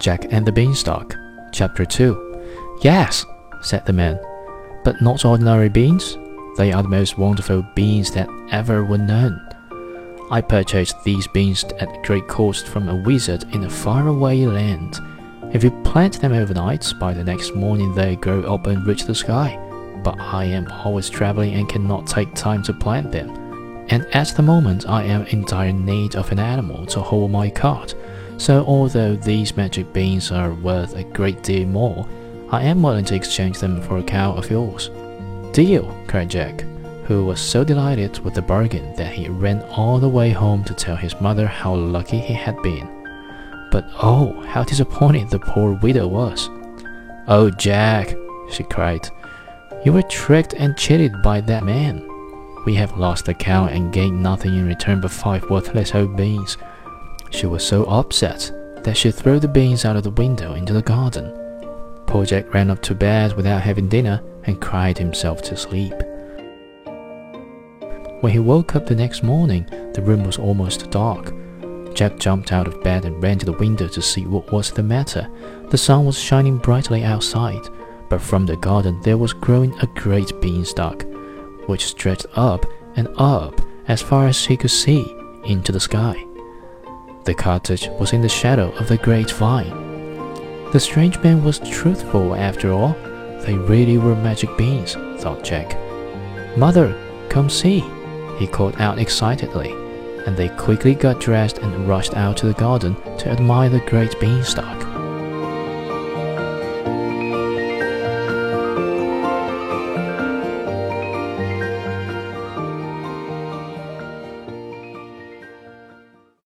Jack and the Beanstalk, Chapter 2. Yes, said the man, but not ordinary beans. They are the most wonderful beans that ever were known. I purchased these beans at great cost from a wizard in a faraway land. If you plant them overnight, by the next morning they grow up and reach the sky. But I am always traveling and cannot take time to plant them. And at the moment I am in dire need of an animal to hold my cart. So although these magic beans are worth a great deal more, I am willing to exchange them for a cow of yours. Deal, cried Jack, who was so delighted with the bargain that he ran all the way home to tell his mother how lucky he had been. But oh, how disappointed the poor widow was. Oh, Jack, she cried, you were tricked and cheated by that man. We have lost the cow and gained nothing in return but five worthless old beans. She was so upset that she threw the beans out of the window into the garden. Poor Jack ran up to bed without having dinner and cried himself to sleep. When he woke up the next morning, the room was almost dark. Jack jumped out of bed and ran to the window to see what was the matter. The sun was shining brightly outside, but from the garden there was growing a great beanstalk, which stretched up and up as far as he could see into the sky. The cottage was in the shadow of the great vine. The strange man was truthful after all. They really were magic beans, thought Jack. Mother, come see, he called out excitedly, and they quickly got dressed and rushed out to the garden to admire the great beanstalk.